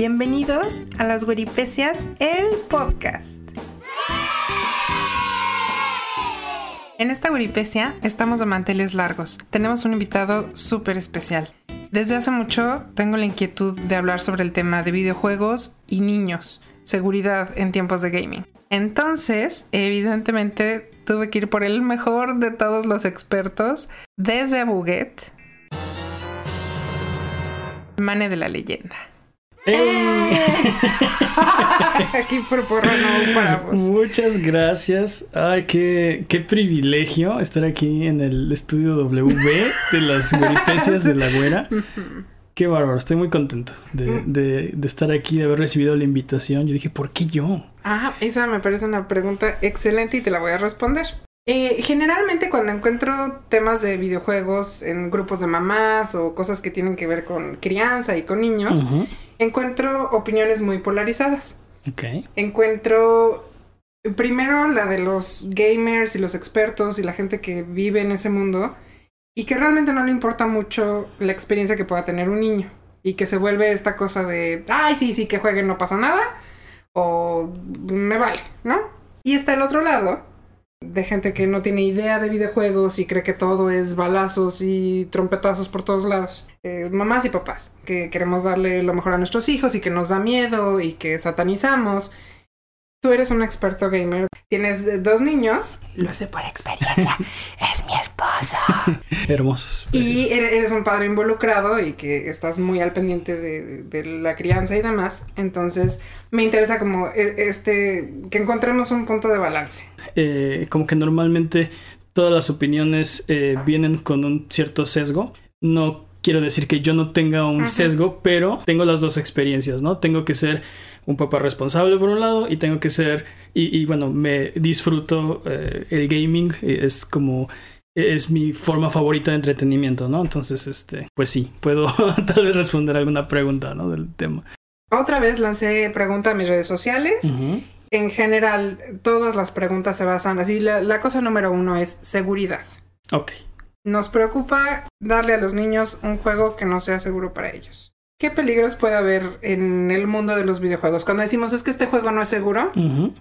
Bienvenidos a las Gueripecias, el podcast. En esta Guripecia estamos de manteles largos. Tenemos un invitado súper especial. Desde hace mucho tengo la inquietud de hablar sobre el tema de videojuegos y niños, seguridad en tiempos de gaming. Entonces, evidentemente, tuve que ir por el mejor de todos los expertos, desde Abuget, Mane de la leyenda. ¡Eh! Aquí por porra no paramos. Muchas gracias. Ay, qué, qué privilegio estar aquí en el estudio W de las peripecias de la güera. Qué bárbaro, estoy muy contento de, de, de, estar aquí, de haber recibido la invitación. Yo dije, ¿por qué yo? Ah, esa me parece una pregunta excelente y te la voy a responder. Eh, generalmente cuando encuentro temas de videojuegos en grupos de mamás o cosas que tienen que ver con crianza y con niños, encuentro opiniones muy polarizadas. Ok. Encuentro primero la de los gamers y los expertos y la gente que vive en ese mundo y que realmente no le importa mucho la experiencia que pueda tener un niño y que se vuelve esta cosa de, ay, sí, sí, que jueguen, no pasa nada o me vale, ¿no? Y está el otro lado de gente que no tiene idea de videojuegos y cree que todo es balazos y trompetazos por todos lados. Eh, mamás y papás, que queremos darle lo mejor a nuestros hijos y que nos da miedo y que satanizamos. Tú eres un experto gamer, tienes dos niños. Lo sé por experiencia, es mi esposo. Hermosos. Y eres un padre involucrado y que estás muy al pendiente de, de, la crianza y demás. Entonces, me interesa como e, este, que encontremos un punto de balance. Eh, como que normalmente todas las opiniones eh, vienen con un cierto sesgo. No quiero decir que yo no tenga un sesgo, pero tengo las dos experiencias, ¿no? Tengo que ser un papá responsable por un lado y tengo que ser, y, y bueno, me disfruto eh, el gaming, es como, es mi forma favorita de entretenimiento, ¿no? Entonces, este, pues sí, puedo tal vez responder alguna pregunta, ¿no? Del tema. Otra vez lancé pregunta a mis redes sociales. Uh -huh. En general, todas las preguntas se basan así. La, la cosa número uno es seguridad. Ok. Nos preocupa darle a los niños un juego que no sea seguro para ellos. ¿Qué peligros puede haber en el mundo de los videojuegos? Cuando decimos es que este juego no es seguro, uh -huh.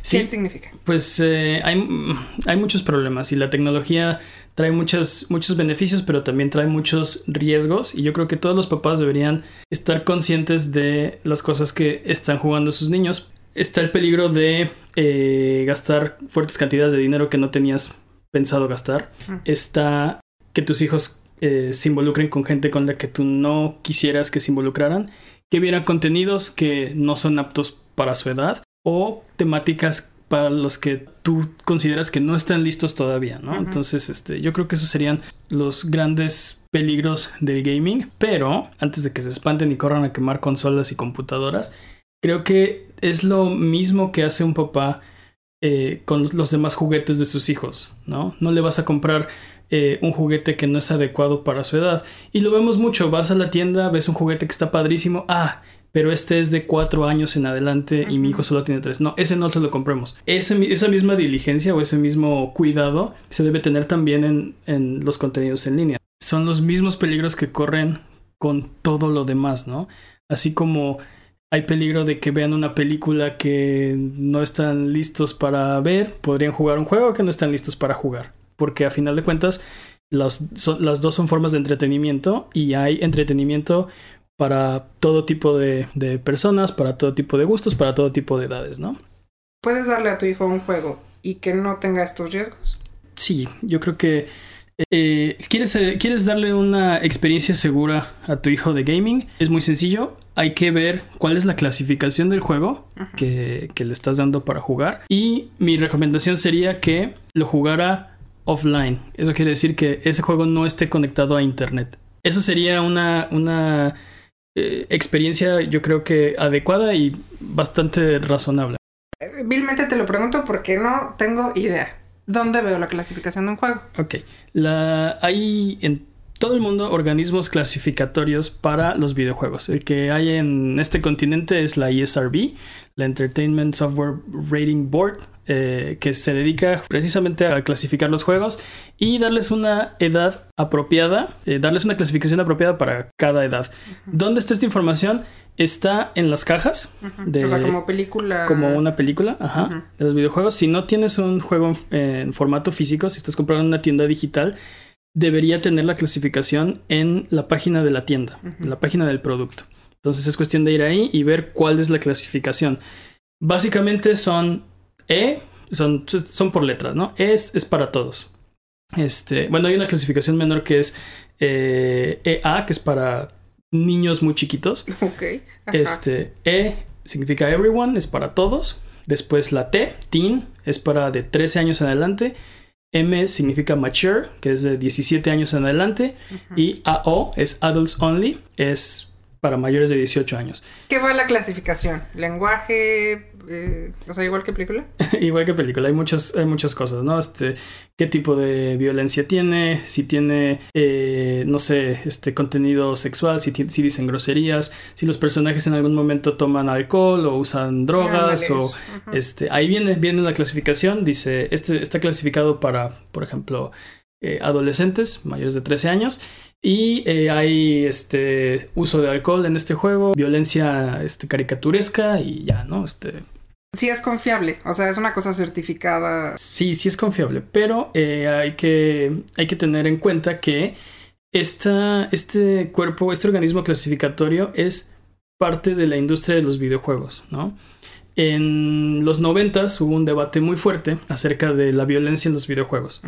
sí, ¿qué significa? Pues eh, hay, hay, muchos problemas y la tecnología trae muchos, muchos beneficios, pero también trae muchos riesgos y yo creo que todos los papás deberían estar conscientes de las cosas que están jugando sus niños. Está el peligro de eh, gastar fuertes cantidades de dinero que no tenías pensado gastar. Está que tus hijos eh, se involucren con gente con la que tú no quisieras que se involucraran, que vieran contenidos que no son aptos para su edad o temáticas para los que tú consideras que no están listos todavía, ¿no? Uh -huh. Entonces, este, yo creo que esos serían los grandes peligros del gaming, pero antes de que se espanten y corran a quemar consolas y computadoras, creo que es lo mismo que hace un papá eh, con los demás juguetes de sus hijos, ¿no? No le vas a comprar eh, un juguete que no es adecuado para su edad. Y lo vemos mucho, vas a la tienda, ves un juguete que está padrísimo, ah, pero este es de cuatro años en adelante y mi hijo solo tiene tres. No, ese no se lo compremos. Ese, esa misma diligencia o ese mismo cuidado se debe tener también en, en los contenidos en línea. Son los mismos peligros que corren con todo lo demás, ¿no? Así como hay peligro de que vean una película que no están listos para ver, podrían jugar un juego que no están listos para jugar. Porque a final de cuentas, las, son, las dos son formas de entretenimiento y hay entretenimiento para todo tipo de, de, personas, para todo tipo de gustos, para todo tipo de edades, ¿no? ¿Puedes darle a tu hijo un juego y que no tenga estos riesgos? Sí, yo creo que eh, ¿quieres, eh, ¿Quieres darle una experiencia segura a tu hijo de gaming? Es muy sencillo. Hay que ver cuál es la clasificación del juego que, que, le estás dando para jugar. Y mi recomendación sería que lo jugara offline. Eso quiere decir que ese juego no esté conectado a internet. Eso sería una, una eh, experiencia, yo creo que adecuada y bastante razonable. Vilmente te lo pregunto porque no tengo idea. ¿Dónde veo la clasificación de un juego? Ok. La, hay en todo el mundo organismos clasificatorios para los videojuegos. El que hay en este continente es la ESRB, la Entertainment Software Rating Board, eh, que se dedica precisamente a clasificar los juegos y darles una edad apropiada, eh, darles una clasificación apropiada para cada edad. ¿Dónde está esta información? Está en las cajas de o sea, como película. como una película, ajá, de los videojuegos. Si no tienes un juego en, en formato físico, si estás comprando en una tienda digital, debería tener la clasificación en la página de la tienda, en la página del producto. Entonces es cuestión de ir ahí y ver cuál es la clasificación. Básicamente son E, son, son por letras, ¿no? E es, es para todos. Este, bueno, hay una clasificación menor que es eh, EA, que es para niños muy chiquitos. Ok. ajá. Este E significa everyone, es para todos. Después la T, teen, es para de 13 años en adelante. M significa mature, que es de 17 años en adelante. Y AO es adults only, es para mayores de 18 años. ¿Qué va la clasificación? ¿Lenguaje? Eh, o sea, igual que película. Igual que película, hay muchas, hay muchas cosas, ¿no? Este, qué tipo de violencia tiene, si tiene, eh, no sé, este contenido sexual, si, si dicen groserías, si los personajes en algún momento toman alcohol o usan drogas o este, ahí viene, viene la clasificación, dice, este está clasificado para, por ejemplo, eh, adolescentes mayores de 13 años y eh, hay este uso de alcohol en este juego, violencia este, caricaturesca y ya, ¿no? Este, Sí es confiable, o sea, es una cosa certificada. Sí, sí es confiable, pero eh, hay, que, hay que tener en cuenta que esta, este cuerpo, este organismo clasificatorio es parte de la industria de los videojuegos, ¿no? En los noventas hubo un debate muy fuerte acerca de la violencia en los videojuegos.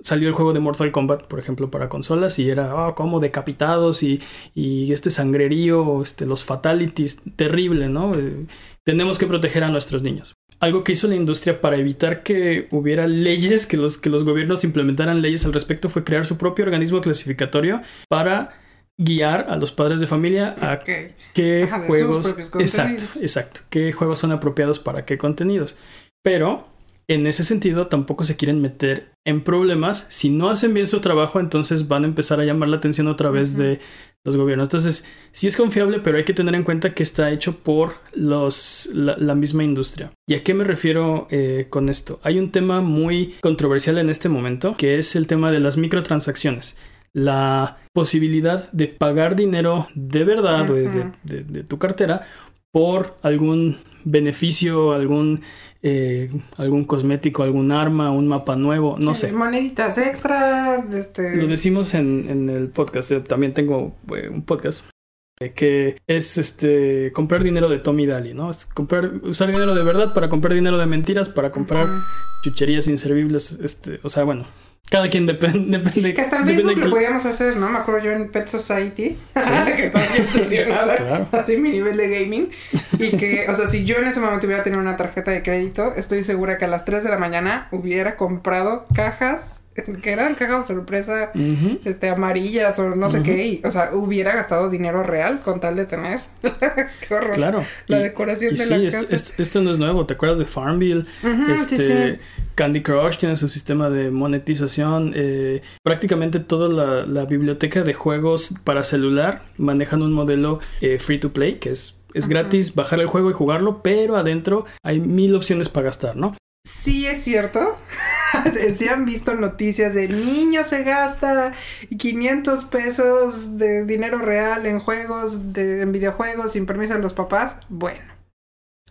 Salió el juego de Mortal Kombat, por ejemplo, para consolas y era oh, como decapitados y, y este sangrerío, este, los fatalities, terrible, ¿no? Eh, tenemos que proteger a nuestros niños. Algo que hizo la industria para evitar que hubiera leyes, que los, que los gobiernos implementaran leyes al respecto, fue crear su propio organismo clasificatorio para guiar a los padres de familia a Ok. qué Ajá, juegos exacto exacto. Qué juegos son apropiados para qué contenidos pero en ese sentido tampoco se quieren meter en problemas. Si no hacen bien su trabajo entonces van a empezar a llamar la atención otra vez de los gobiernos. Entonces sí es confiable pero hay que tener en cuenta que está hecho por los la, la misma industria. Y a qué me refiero eh, con esto hay un tema muy controversial en este momento que es el tema de las microtransacciones. La posibilidad de pagar dinero de verdad de, de- Ujú. de- de tu cartera por algún beneficio, algún, eh, algún cosmético, algún arma, un mapa nuevo, no sé. Moneditas extra, este... Lo decimos en, en el podcast, eh, también tengo eh, un podcast eh, que es este comprar dinero de Tommy Daly, ¿no? Es comprar, usar dinero de verdad para comprar dinero de mentiras, para comprar Ujú. chucherías inservibles, este, o sea, bueno, cada quien depende, depende, Que hasta en Facebook lo que- podíamos hacer, ¿no? Me acuerdo yo en Pet Society, que estaba bien obsesionada, Claro. así mi nivel de gaming, y que, o sea, si yo en ese momento hubiera tenido una tarjeta de crédito, estoy segura que a las 3 de la mañana hubiera comprado cajas, que eran cajas sorpresa, este, amarillas o no sé qué, y, o sea, hubiera gastado dinero real con tal de tener. qué horror. Claro. La Y- decoración y de sí, la esto, casa. esto- esto no es nuevo. ¿Te acuerdas de Farmville? Este, sí, sí. Candy Crush tiene su sistema de monetización. eh, prácticamente toda la, la biblioteca de juegos para celular manejan un modelo eh, free to play, que es, es gratis bajar el juego y jugarlo, pero adentro hay mil opciones para gastar, ¿no? Sí es cierto. Si han visto noticias de niño se gasta 500 pesos de dinero real en juegos, de, en videojuegos sin permiso de los papás. Bueno,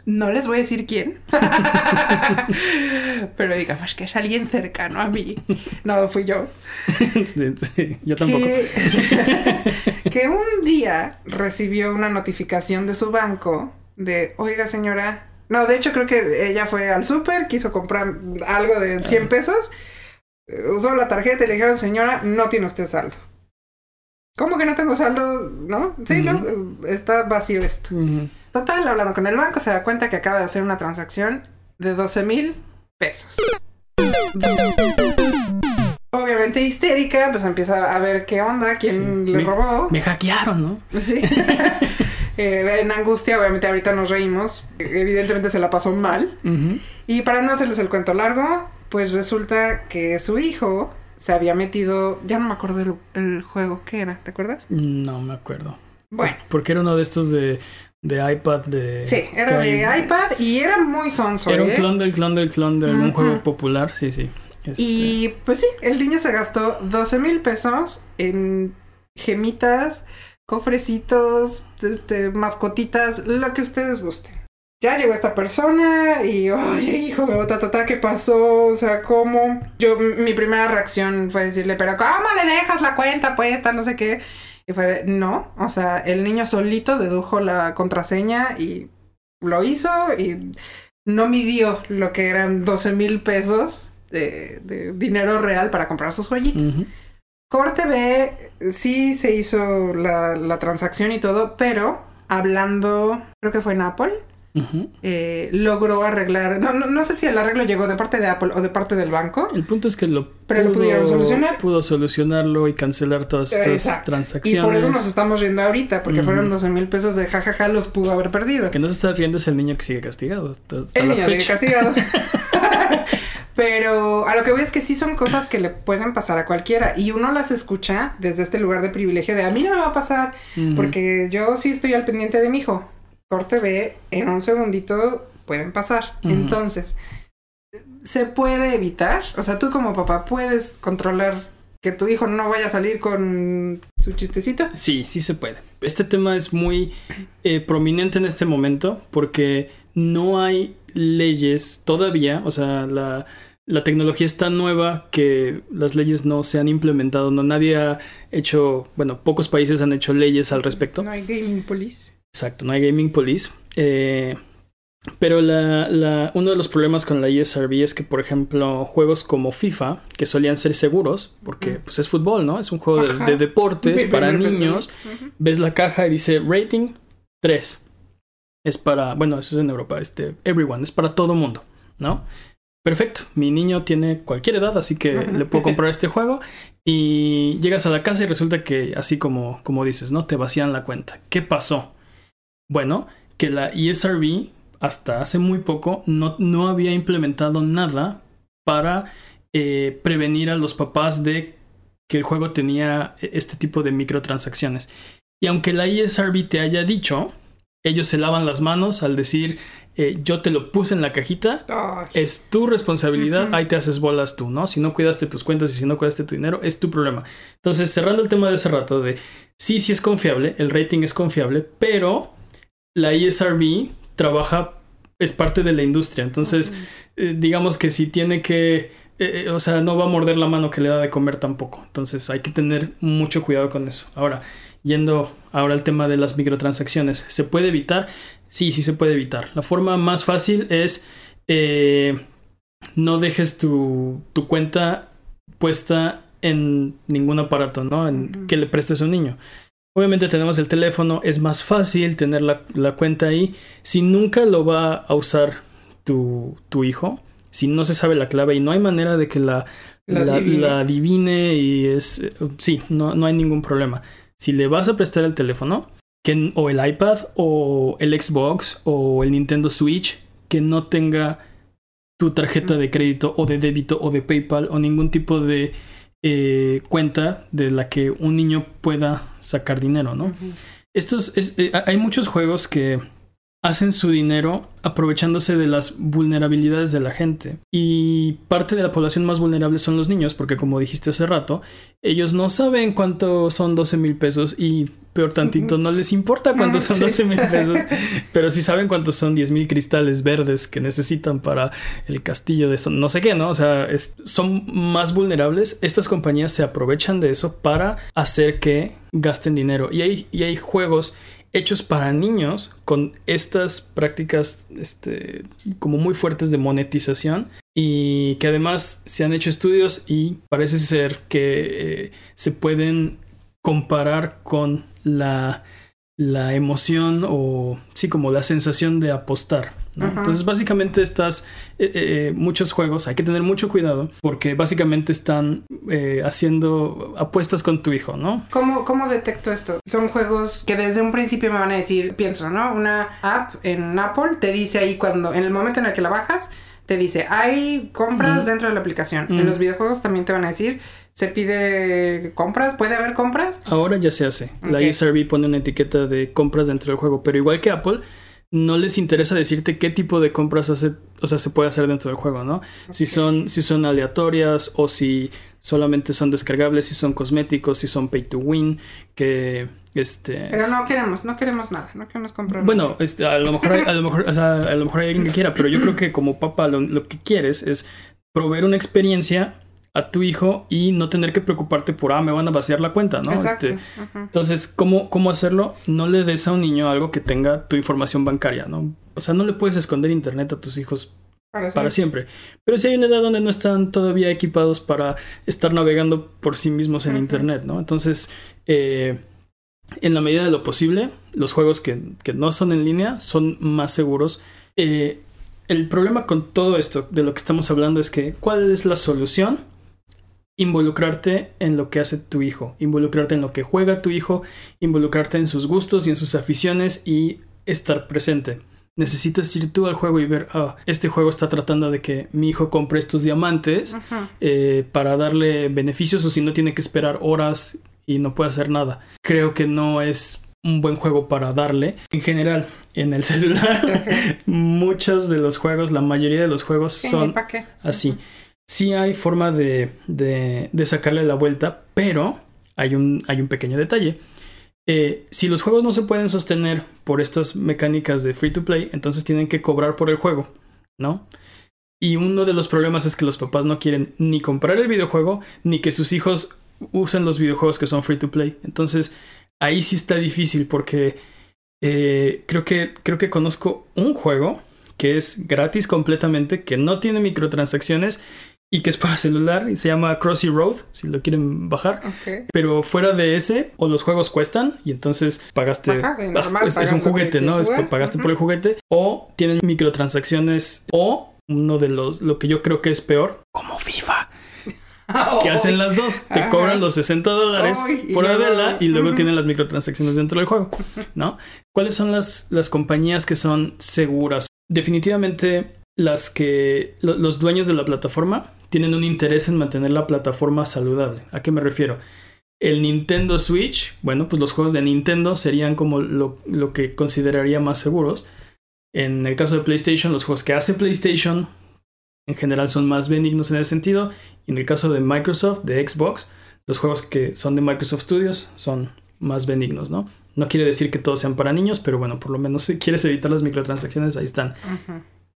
no les voy a decir quién. Pero digamos que es alguien cercano a mí. No, fui yo. Sí, sí, yo tampoco. Que, que un día recibió una notificación de su banco de, oiga señora, no, de hecho creo que ella fue al súper, quiso comprar algo de 100 pesos, eh, usó la tarjeta y le dijeron, señora, no tiene usted saldo. ¿Cómo que no tengo saldo? ¿No? Sí, no, eh, está vacío esto. Total, hablando con el banco, se da cuenta que acaba de hacer una transacción de 12 mil pesos. Obviamente histérica, pues empieza a ver qué onda, quién Sí. le Me- robó. Me hackearon, ¿no? Sí. Eh, en angustia, obviamente ahorita nos reímos. Evidentemente se la pasó mal. Y para no hacerles el cuento largo, pues resulta que su hijo se había metido, ya no me acuerdo el, el juego, ¿qué era? ¿Te acuerdas? No me acuerdo. Bueno. Porque era uno de estos de, de iPad de... Sí, era de iPad y era muy sonso. Era un ¿eh? clon del clon del clon de algún Ujú. juego popular, sí, sí. Este, Y pues sí, el niño se gastó 12 mil pesos en gemitas, cofrecitos, este, mascotitas, lo que ustedes gusten. Ya llegó esta persona y, oye, hijo, ta, ta, ta, ¿qué pasó? O sea, ¿cómo? Yo, mi primera reacción fue decirle, pero ¿cómo le dejas la cuenta puesta? No sé qué. Y fue, no, o sea, el niño solito dedujo la contraseña y lo hizo y no midió lo que eran 12 mil pesos de, dinero real para comprar sus joyitas. Corte B, sí se hizo la, la transacción y todo, pero hablando, creo que fue en Apple, eh, logró arreglar, no, no, no sé si el arreglo llegó de parte de Apple o de parte del banco. El punto es que lo Pero lo pudieron solucionar. Pudo solucionarlo y cancelar todas esas Exacto. Y transacciones. por eso nos estamos riendo ahorita, porque fueron 12 mil pesos de jajaja, los pudo haber perdido. El que no se está riendo es el niño que sigue castigado. Hasta, El la niño sigue castigado. Pero a lo que voy es que sí son cosas que le pueden pasar a cualquiera y uno las escucha desde este lugar de privilegio de a mí no me va a pasar porque yo sí estoy al pendiente de mi hijo. Corte B, en un segundito pueden pasar. Entonces, ¿se puede evitar? O sea, tú como papá puedes controlar que tu hijo no vaya a salir con su chistecito. Sí, sí se puede. Este tema es muy eh, prominente en este momento porque no hay leyes todavía, o sea, la, la tecnología es tan nueva que las leyes no se han implementado, no nadie ha hecho, bueno, pocos países han hecho leyes al respecto. No hay gaming police. Exacto, no hay gaming police. Eh, pero la, la- uno de los problemas con la ESRB es que, por ejemplo, juegos como FIFA, que solían ser seguros, porque pues es fútbol, ¿no? Es un juego de, deportes Mi para niños. Ves la caja y dice rating 3. Es para, bueno, eso es en Europa, este, everyone, es para todo mundo, ¿no? Perfecto, mi niño tiene cualquier edad, así que le puedo comprar este juego y llegas a la casa y resulta que, así como, como dices, ¿no? Te vacían la cuenta. ¿Qué pasó? Bueno, que la E ESRB hasta hace muy poco no, no había implementado nada para eh, prevenir a los papás de que el juego tenía este tipo de microtransacciones. Y aunque la E ESRB te haya dicho, ellos se lavan las manos al decir, eh, yo te lo puse en la cajita, Ay. es tu responsabilidad, ahí te haces bolas tú, ¿no? Si no cuidaste tus cuentas y si no cuidaste tu dinero, es tu problema. Entonces, cerrando el tema de ese rato de, sí, sí es confiable, el rating es confiable, pero la ESRB trabaja, es parte de la industria. Entonces, eh, digamos que si tiene que, eh, o sea, no va a morder la mano que le da de comer tampoco. Entonces, hay que tener mucho cuidado con eso. Ahora, yendo ahora al tema de las microtransacciones, ¿se puede evitar? Sí, sí se puede evitar. La forma más fácil es eh, no dejes tu, tu cuenta puesta en ningún aparato, ¿no? En, que le prestes a un niño. Obviamente tenemos el teléfono, es más fácil tener la, la cuenta ahí. Si nunca lo va a usar tu, tu hijo, si no se sabe la clave y no hay manera de que la, La la, adivine. y es... Sí, no, no hay ningún problema. Si le vas a prestar el teléfono, que, o el iPad, o el Xbox, o el Nintendo Switch, que no tenga tu tarjeta de crédito o de débito o de PayPal o ningún tipo de eh, cuenta de la que un niño pueda sacar dinero, ¿no? Estos es- eh, hay muchos juegos que hacen su dinero aprovechándose de las vulnerabilidades de la gente. Y parte de la población más vulnerable son los niños, porque como dijiste hace rato, ellos no saben cuánto son 12 mil pesos y peor tantito, no les importa cuántos son Sí. 12 mil pesos, pero sí saben cuántos son 10 mil cristales verdes que necesitan para el castillo de son- no sé qué, ¿no? O sea, es- son más vulnerables. Estas compañías se aprovechan de eso para hacer que gasten dinero. Y hay, y hay juegos hechos para niños con estas prácticas este, como muy fuertes de monetización y que además se han hecho estudios y parece ser que eh, se pueden comparar con la, la emoción o sí como la sensación de apostar. Entonces básicamente estas eh, eh, muchos juegos hay que tener mucho cuidado porque básicamente están eh, haciendo apuestas con tu hijo, ¿no? ¿Cómo, ¿Cómo detecto esto? Son juegos que desde un principio me van a decir, pienso, ¿no? Una app en Apple te dice ahí cuando, en el momento en el que la bajas, te dice, hay compras dentro de la aplicación. En los videojuegos también te van a decir, se pide compras, puede haber compras. Ahora ya se hace. La. USRB pone una etiqueta de compras dentro del juego, pero igual que Apple, no les interesa decirte qué tipo de compras hace, o sea, se puede hacer dentro del juego, ¿no? Si son, si son aleatorias o si solamente son descargables, si son cosméticos, si son pay to win, que este. Pero no queremos, no queremos nada, no queremos comprar Bueno, este, a lo mejor hay, a lo mejor, o sea, a lo mejor hay alguien que quiera, pero yo creo que como papá lo, lo que quieres es proveer una experiencia a tu hijo y no tener que preocuparte por, ah, me van a vaciar la cuenta, ¿no? Exacto. Este, entonces, ¿cómo, ¿cómo hacerlo? No le des a un niño algo que tenga tu información bancaria, ¿no? O sea, no le puedes esconder internet a tus hijos Para, para siempre. Pero si hay una edad donde no están todavía equipados para estar navegando por sí mismos en internet, ¿no? Entonces, eh, en la medida de lo posible, los juegos que, que no son en línea son más seguros. Eh, el problema con todo esto de lo que estamos hablando es que, ¿cuál es la solución? Involucrarte en lo que hace tu hijo, involucrarte en lo que juega tu hijo, involucrarte en sus gustos y en sus aficiones y estar presente. Necesitas ir tú al juego y ver, ah, este juego está tratando de que mi hijo compre estos diamantes eh, para darle beneficios o si no tiene que esperar horas y no puede hacer nada. Creo que no es un buen juego para darle. En general, en el celular, muchos de los juegos, la mayoría de los juegos son así. Sí hay forma de, de, sacarle la vuelta, pero hay un, hay un pequeño detalle. Eh, si los juegos no se pueden sostener por estas mecánicas de free to play, entonces tienen que cobrar por el juego, ¿no? Y uno de los problemas es que los papás no quieren ni comprar el videojuego, ni que sus hijos usen los videojuegos que son free to play. Entonces, ahí sí está difícil porque eh, creo, que, creo que conozco un juego que es gratis completamente, que no tiene microtransacciones y que es para celular y se llama Crossy Road, si lo quieren bajar. Pero fuera de ese, o los juegos cuestan y entonces pagaste. Ajá, sí, normal, es, un juguete, ¿no? Es, pagaste por el juguete. O tienen microtransacciones. O uno de los, lo que yo creo que es peor, como FIFA, que hacen las dos. Te Ajá. cobran los 60 dólares por luego- Adela y luego tienen las microtransacciones dentro del juego, ¿no? ¿Cuáles son las, las compañías que son seguras? Definitivamente las que lo- los dueños de la plataforma tienen un interés en mantener la plataforma saludable. ¿A qué me refiero? El Nintendo Switch, bueno, pues los juegos de Nintendo serían como lo, lo que consideraría más seguros. En el caso de PlayStation, los juegos que hace PlayStation en general son más benignos en ese sentido. Y en el caso de Microsoft, de Xbox, los juegos que son de Microsoft Studios son más benignos, ¿no? No quiere decir que todos sean para niños, pero bueno, por lo menos si quieres evitar las microtransacciones, ahí están.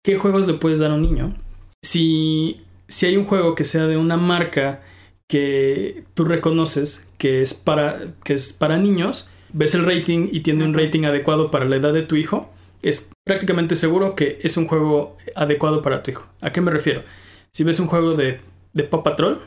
¿Qué juegos le puedes dar a un niño? Si, si hay un juego que sea de una marca que tú reconoces que es para, que es para niños, ves el rating y tiene un rating adecuado para la edad de tu hijo, es prácticamente seguro que es un juego adecuado para tu hijo. ¿A qué me refiero? Si ves un juego de, de Paw Patrol,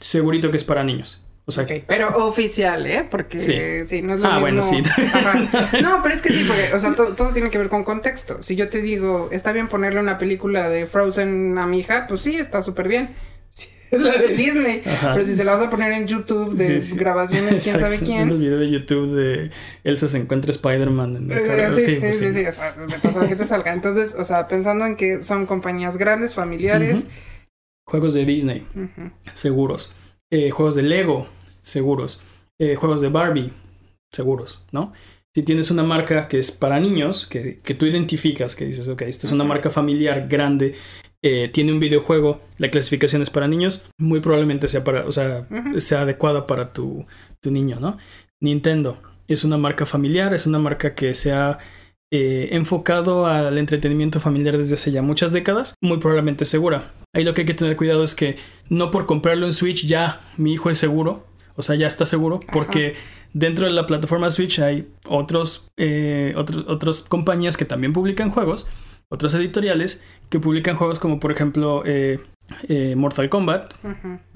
segurito que es para niños. O sea, Pero oficial, ¿eh? Porque Sí. sí, no es lo Ah, mismo. bueno, sí. Ajá. No, pero es que sí, porque, o sea, to- todo tiene que ver con contexto. Si yo te digo, está bien ponerle una película de Frozen a mi hija, pues sí, está súper bien. Sí, es la de Disney. Ajá. Pero si se la vas a poner en YouTube de Sí, sí. grabaciones, quién sabe Exacto, Es el quién. video de YouTube de Elsa se encuentra Spider-Man en el Eh. Sí, sí, pues sí, sí, o sea, de pasada que te salga. Entonces, o sea, pensando en que son compañías grandes, familiares. Juegos de Disney, seguros. Eh, juegos de Lego, seguros. Eh, juegos de Barbie, seguros, ¿no? Si tienes una marca que es para niños, que, que tú identificas, que dices, ok, esta es una marca familiar grande, eh, tiene un videojuego, la clasificación es para niños, muy probablemente sea para, o sea, sea adecuada para tu, tu niño, ¿no? Nintendo es una marca familiar, es una marca que se ha eh, enfocado al entretenimiento familiar desde hace ya muchas décadas, muy probablemente segura. Ahí lo que hay que tener cuidado es que no por comprarlo en Switch ya mi hijo es seguro, o sea, ya está seguro, porque dentro de la plataforma Switch hay otros, eh, otros, otras compañías que también publican juegos, otros editoriales que publican juegos como por ejemplo eh, eh, Mortal Kombat,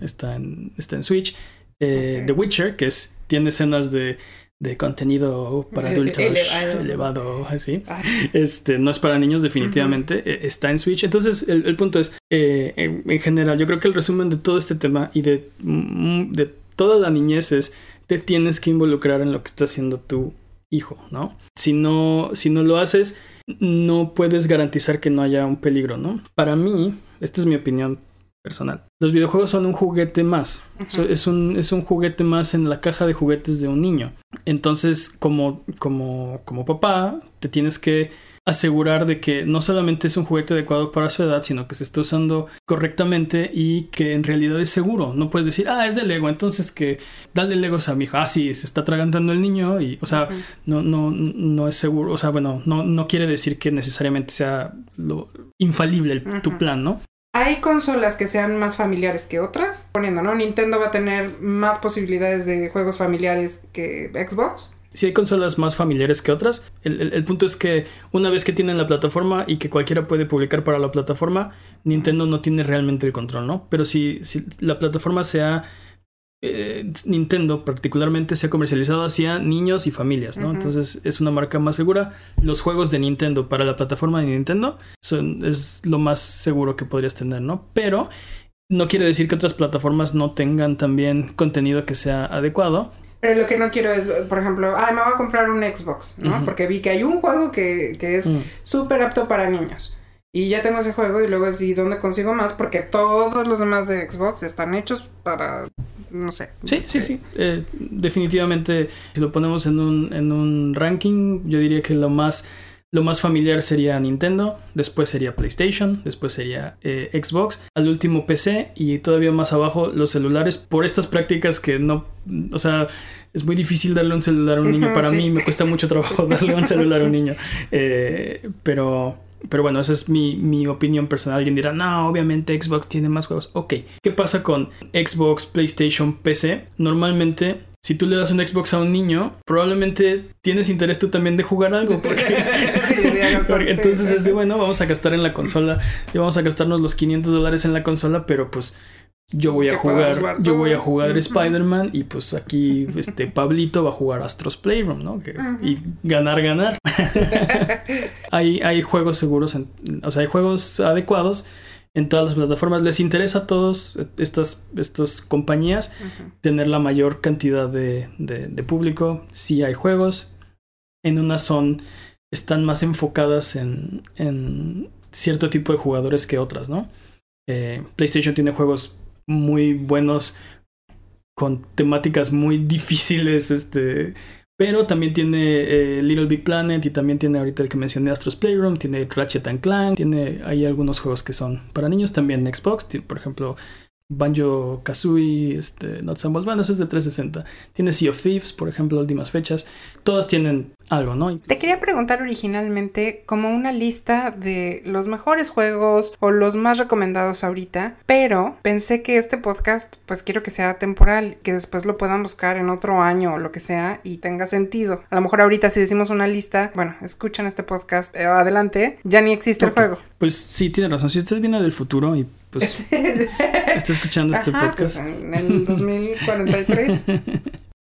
está en, está en Switch. Eh. The Witcher, que es, tiene escenas de, de contenido para Ele- adultos elevado. elevado, así. Ah, Este, no es para niños definitivamente, eh, está en Switch. Entonces, el, el punto es, eh, en, en general, yo creo que el resumen de todo este tema y de, mm, de toda la niñez es, te tienes que involucrar en lo que está haciendo tu hijo, ¿no? Si no, si no lo haces, no puedes garantizar que no haya un peligro, ¿no? Para mí, esta es mi opinión personal. Los videojuegos son un juguete más. Es, un, es un juguete más en la caja de juguetes de un niño. Entonces, como, como, como papá, te tienes que asegurar de que no solamente es un juguete adecuado para su edad, sino que se está usando correctamente y que en realidad es seguro. No puedes decir, ah, es de Lego, entonces que dale Legos a mi hijo. Ah, sí, se está atragantando el niño y, o sea, Ujú. no, no, no es seguro. O sea, bueno, no, no quiere decir que necesariamente sea lo infalible el- tu plan, ¿no? Hay consolas que sean más familiares que otras. Poniendo, ¿no? Nintendo va a tener más posibilidades de juegos familiares que Xbox. Si hay consolas más familiares que otras, el, el- el punto es que una vez que tienen la plataforma y que cualquiera puede publicar para la plataforma, Nintendo no tiene realmente el control, ¿no? Pero si, si la plataforma sea... eh, Nintendo particularmente se ha comercializado hacia niños y familias, ¿no? Entonces es una marca más segura. Los juegos de Nintendo para la plataforma de Nintendo son, es lo más seguro que podrías tener, ¿no? Pero no quiere decir que otras plataformas no tengan también contenido que sea adecuado. Pero lo que no quiero es, por ejemplo, ah, me voy a comprar un Xbox, ¿no? Ujú. Porque vi que hay un juego que, que es Mm. súper apto para niños. Y ya tengo ese juego y luego es, ¿y dónde consigo más? Porque todos los demás de Xbox están hechos para, no sé. Sí, sí, sí. Eh, definitivamente, si lo ponemos en un, en un ranking, yo diría que lo más, lo más familiar sería Nintendo, después sería PlayStation, después sería eh, Xbox, al último PC y todavía más abajo los celulares por estas prácticas que no, o sea, es muy difícil darle un celular a un niño. Para sí. mí me cuesta mucho trabajo darle un celular a un niño. Eh, pero... Pero bueno, esa es mi, mi opinión personal. Alguien dirá, no, obviamente Xbox tiene más juegos. Ok, ¿qué pasa con Xbox, PlayStation, PC? Normalmente, si tú le das un Xbox a un niño, probablemente tienes interés tú también de jugar algo. Porque, Sí, sí, ya gastaste. Porque entonces es de, bueno, vamos a gastar en la consola y vamos a gastarnos los 500 dólares en la consola, pero pues yo voy a jugar, yo voy a jugar. Spider-Man y pues aquí este Pablito va a jugar Astros Playroom, ¿no? Que-. Y ganar, ganar. hay, hay juegos seguros, en- o sea, hay juegos adecuados en todas las plataformas. Les interesa a todos estas, estas compañías tener la mayor cantidad de, de- de público. Sí hay juegos. En unas son. Están más enfocadas en, en cierto tipo de jugadores que otras, ¿no? Eh, PlayStation tiene juegos muy buenos con temáticas muy difíciles, este. Pero también tiene eh, Little Big Planet y también tiene ahorita el que mencioné Astros Playroom, tiene Ratchet and Clank, tiene hay algunos juegos que son para niños también Xbox, por ejemplo Banjo Kazooie, este, Not Some Balls, bueno, ese es de 360. Tiene Sea of Thieves, por ejemplo, últimas fechas. Todas tienen algo, ¿no? Te quería preguntar originalmente como una lista de los mejores juegos o los más recomendados ahorita, pero pensé que este podcast pues quiero que sea temporal, que después lo puedan buscar en otro año o lo que sea y tenga sentido. A lo mejor ahorita si decimos una lista, bueno, escuchan este podcast, eh, adelante, ya ni existe el juego. Pues sí, tiene razón. Si usted viene del futuro y pues está escuchando este Ajá, pues, podcast, en el 2043.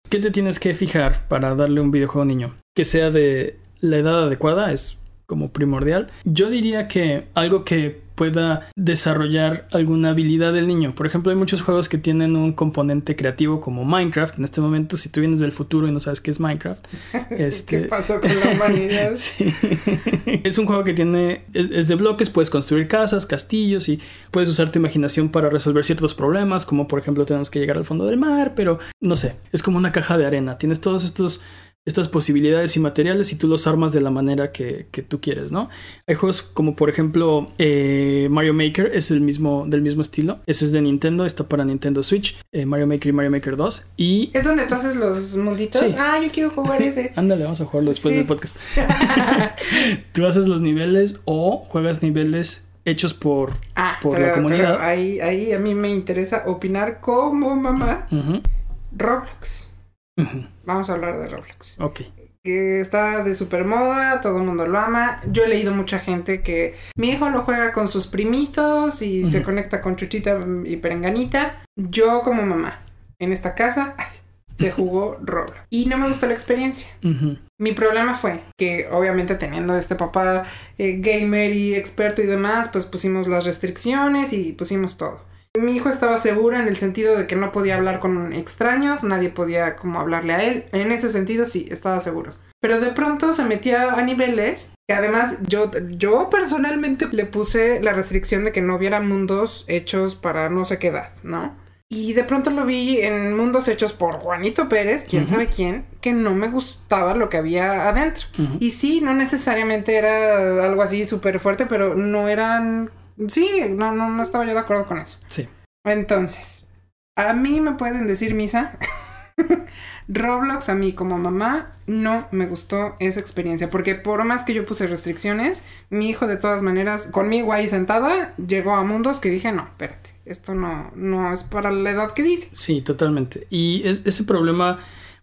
¿qué te tienes que fijar para darle un videojuego a un niño? Que sea de la edad adecuada es como primordial. Yo diría que algo que pueda desarrollar alguna habilidad del niño. Por ejemplo, hay muchos juegos que tienen un componente creativo como Minecraft. En este momento, si tú vienes del futuro y no sabes qué es Minecraft, ¿Qué este, pasó con la humanidad? Sí. Es un juego que tiene. Es de bloques, puedes construir casas, castillos y puedes usar tu imaginación para resolver ciertos problemas, como por ejemplo tenemos que llegar al fondo del mar, pero no sé, es como una caja de arena. Tienes todos estos. Estas posibilidades y materiales y tú los armas de la manera que, que tú quieres, ¿no? Hay juegos como por ejemplo eh, Mario Maker, es el mismo, del mismo estilo. Ese es de Nintendo, está para Nintendo Switch, eh, Mario Maker y Mario Maker 2. Y ¿Es donde tú haces los munditos? Sí. Ah, yo quiero jugar ese. Ándale, vamos a jugarlo después Sí. del podcast. Tú haces los niveles o juegas niveles hechos por... Ah, Por pero, la comunidad. pero ahí, ahí a mí me interesa opinar como mamá. Roblox. ujú, Vamos a hablar de Roblox. Ok. Que está de super moda, todo el mundo lo ama. Yo he leído mucha gente que mi hijo lo juega con sus primitos y se conecta con Chuchita y Perenganita. Yo como mamá en esta casa se jugó Roblox y no me gustó la experiencia. Mi problema fue que obviamente teniendo este papá eh, gamer y experto y demás, pues pusimos las restricciones y pusimos todo. Mi hijo estaba seguro en el sentido de que no podía hablar con extraños, nadie podía como hablarle a él. En ese sentido sí, estaba seguro. Pero de pronto se metía a niveles que además yo, yo personalmente le puse la restricción de que no hubiera mundos hechos para no sé qué edad, ¿no? Y de pronto lo vi en mundos hechos por Juanito Pérez, quién sabe quién, que no me gustaba lo que había adentro. Y sí, no necesariamente era algo así súper fuerte, pero no eran... Sí, no, no, no estaba yo de acuerdo con eso. Sí. Entonces, a mí me pueden decir misa. Roblox a mí como mamá no me gustó esa experiencia porque por más que yo puse restricciones, mi hijo de todas maneras conmigo ahí sentada llegó a mundos que dije, no, espérate, esto no, no es para la edad que dice. Sí, totalmente. Y es- ese problema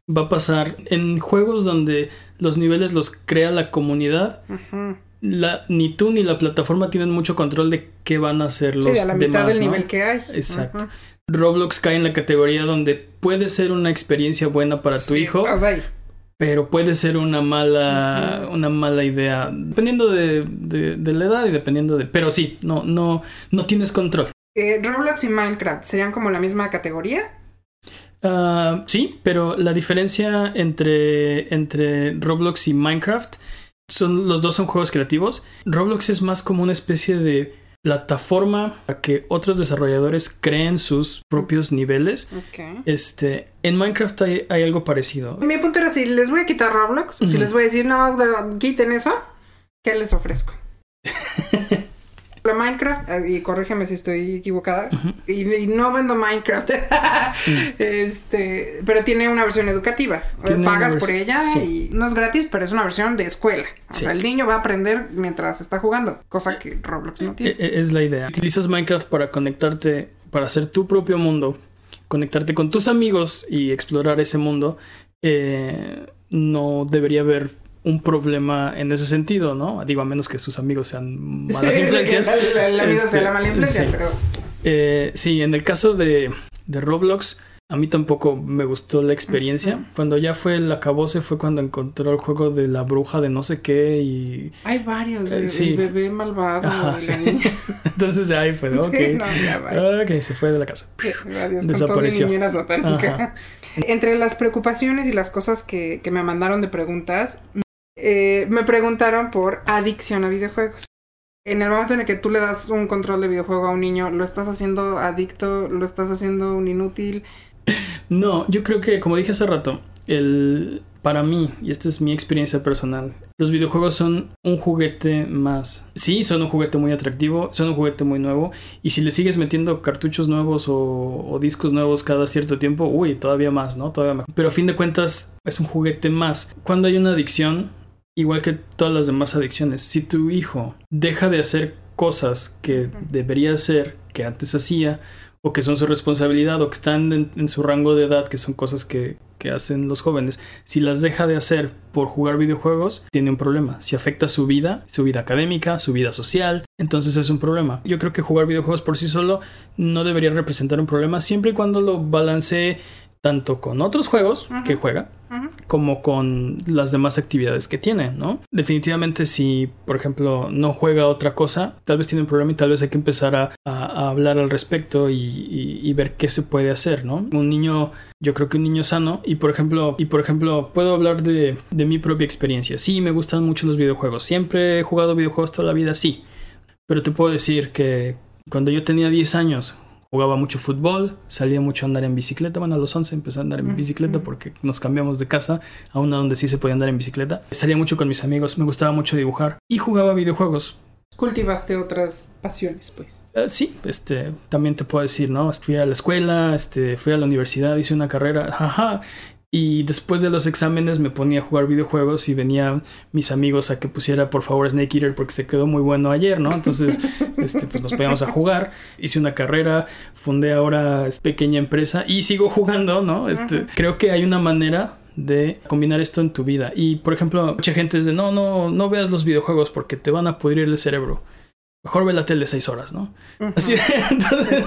va a pasar en juegos donde los niveles los crea la comunidad. Ujú. La, ni tú ni la plataforma tienen mucho control de qué van a hacer los Sí, a la mitad demás, del ¿no? nivel que hay. Exacto. Roblox cae en la categoría donde puede ser una experiencia buena para tu Sí, hijo, estás ahí. pero puede ser una mala, una mala idea, dependiendo de, de- de la edad y dependiendo de. Pero sí, no, no, no tienes control. Eh, Roblox y Minecraft serían como la misma categoría. Ah, sí, pero la diferencia entre, entre Roblox y Minecraft son los dos son juegos creativos. Roblox es más como una especie de plataforma para que otros desarrolladores creen sus propios niveles. Ok. Este, en Minecraft hay, hay algo parecido. Mi punto era si les voy a quitar Roblox, o si les voy a decir, no, quiten eso, ¿qué les ofrezco? La Minecraft, eh, y corrígeme si estoy equivocada, y, y no vendo Minecraft, este, pero tiene una versión educativa. Pagas por ella sí. y no es gratis, pero es una versión de escuela. O Sí. sea, el niño va a aprender mientras está jugando, cosa que Roblox no E- tiene. e- Es la idea. Utilizas Minecraft para conectarte, para hacer tu propio mundo, conectarte con tus amigos y explorar ese mundo. Eh, no debería haber un problema en ese sentido, ¿no? Digo, a menos que sus amigos sean malas Sí, influencias. El, el amigo Este, sea la mala influencia, sí. pero Eh, sí, en el caso de, de Roblox, a mí tampoco me gustó la experiencia. Cuando ya fue el acabose fue cuando encontró el juego de la bruja de no sé qué y hay varios. Eh, El, sí. el bebé malvado, Ajá, la sí. niña. entonces ahí fue, ok. Sí, no, ya va. Ok, se fue de la casa. Adiós, Desapareció. Entre las preocupaciones y las cosas que, que me mandaron de preguntas, eh, me preguntaron por adicción a videojuegos. En el momento en el que tú le das un control de videojuego a un niño, ¿lo estás haciendo adicto? ¿Lo estás haciendo un inútil? No, yo creo que, como dije hace rato, el, para mí, y esta es mi experiencia personal, los videojuegos son un juguete más. Sí, son un juguete muy atractivo, son un juguete muy nuevo, y si le sigues metiendo cartuchos nuevos o, o discos nuevos cada cierto tiempo, uy, todavía más, ¿no? Todavía mejor. Pero a fin de cuentas, es un juguete más. Cuando hay una adicción, igual que todas las demás adicciones, si tu hijo deja de hacer cosas que debería hacer, que antes hacía, o que son su responsabilidad, o que están en, en su rango de edad, que son cosas que, que hacen los jóvenes, si las deja de hacer por jugar videojuegos, tiene un problema. Si afecta su vida, su vida académica, su vida social, entonces es un problema. Yo creo que jugar videojuegos por sí solo no debería representar un problema siempre y cuando lo balancee tanto con otros juegos que juega, como con las demás actividades que tiene, ¿no? Definitivamente si, por ejemplo, no juega otra cosa, tal vez tiene un problema y tal vez hay que empezar a, a- a hablar al respecto y, y- y ver qué se puede hacer, ¿no? Un niño, yo creo que un niño sano, y por ejemplo, y por ejemplo, puedo hablar de, de mi propia experiencia. Sí, me gustan mucho los videojuegos. Siempre he jugado videojuegos toda la vida, sí. Pero te puedo decir que cuando yo tenía 10 años, Jugaba mucho fútbol, salía mucho a andar en bicicleta. Bueno, a los 11 empecé a andar en bicicleta porque nos cambiamos de casa a una donde sí se podía andar en bicicleta. Salía mucho con mis amigos, me gustaba mucho dibujar y jugaba videojuegos. Cultivaste otras pasiones, pues. Eh, sí, este, también te puedo decir, ¿no? Fui a la escuela, este, fui a la universidad, hice una carrera, jaja. Y después de los exámenes me ponía a jugar videojuegos y venían mis amigos a que pusiera por favor Snake Eater porque se quedó muy bueno ayer, ¿no? Entonces, este, pues nos poníamos a jugar. Hice una carrera, fundé ahora pequeña empresa y sigo jugando, ¿no? Este, creo que hay una manera de combinar esto en tu vida. Y por ejemplo, mucha gente es de no, no, no veas los videojuegos porque te van a pudrir el cerebro. Mejor ve la tele seis horas, ¿no? Ujú. Así, entonces,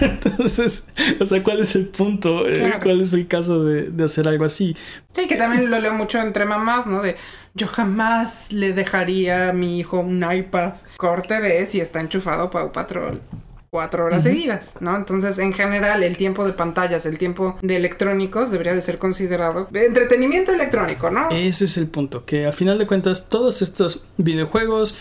entonces, o sea, ¿cuál es el punto? Eh, Claro. ¿Cuál es el caso de, de hacer algo así? Sí, que también lo leo mucho entre mamás, ¿no? De yo jamás le dejaría a mi hijo un iPad. Corte ve si está enchufado Pau Patrol. cuatro horas seguidas, ¿no? Entonces, en general, el tiempo de pantallas, el tiempo de electrónicos debería de ser considerado entretenimiento electrónico, ¿no? Ese es el punto, que a final de cuentas todos estos videojuegos,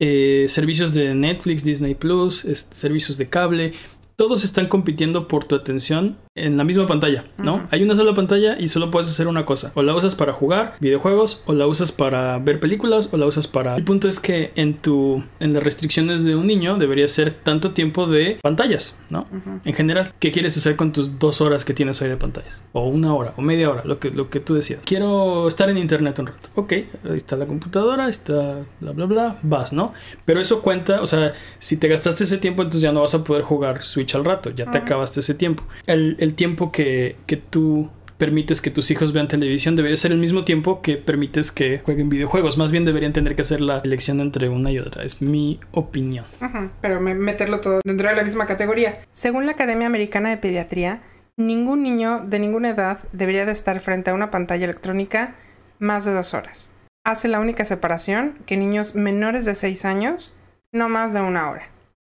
eh, servicios de Netflix, Disney Plus, servicios de cable, todos están compitiendo por tu atención en la misma pantalla, ¿no? Hay una sola pantalla y solo puedes hacer una cosa. O la usas para jugar videojuegos, o la usas para ver películas, o la usas para... El punto es que en tu... En las restricciones de un niño debería ser tanto tiempo de pantallas, ¿no? En general, ¿qué quieres hacer con tus dos horas que tienes hoy de pantallas? O una hora, o media hora, lo que, lo que tú decías. Quiero estar en internet un rato. Ok, ahí está la computadora, ahí está bla, bla, bla, vas, ¿no? Pero eso cuenta, o sea, si te gastaste ese tiempo, entonces ya no vas a poder jugar Switch al rato, ya te Ah. acabaste ese tiempo. El, el tiempo que, que tú permites que tus hijos vean televisión debería ser el mismo tiempo que permites que jueguen videojuegos. Más bien deberían tener que hacer la elección entre una y otra. Es mi opinión. Pero me- meterlo todo dentro de la misma categoría. Según la Academia Americana de Pediatría, ningún niño de ninguna edad debería de estar frente a una pantalla electrónica más de dos horas. Hace la única separación que niños menores de 6 años, no más de una hora.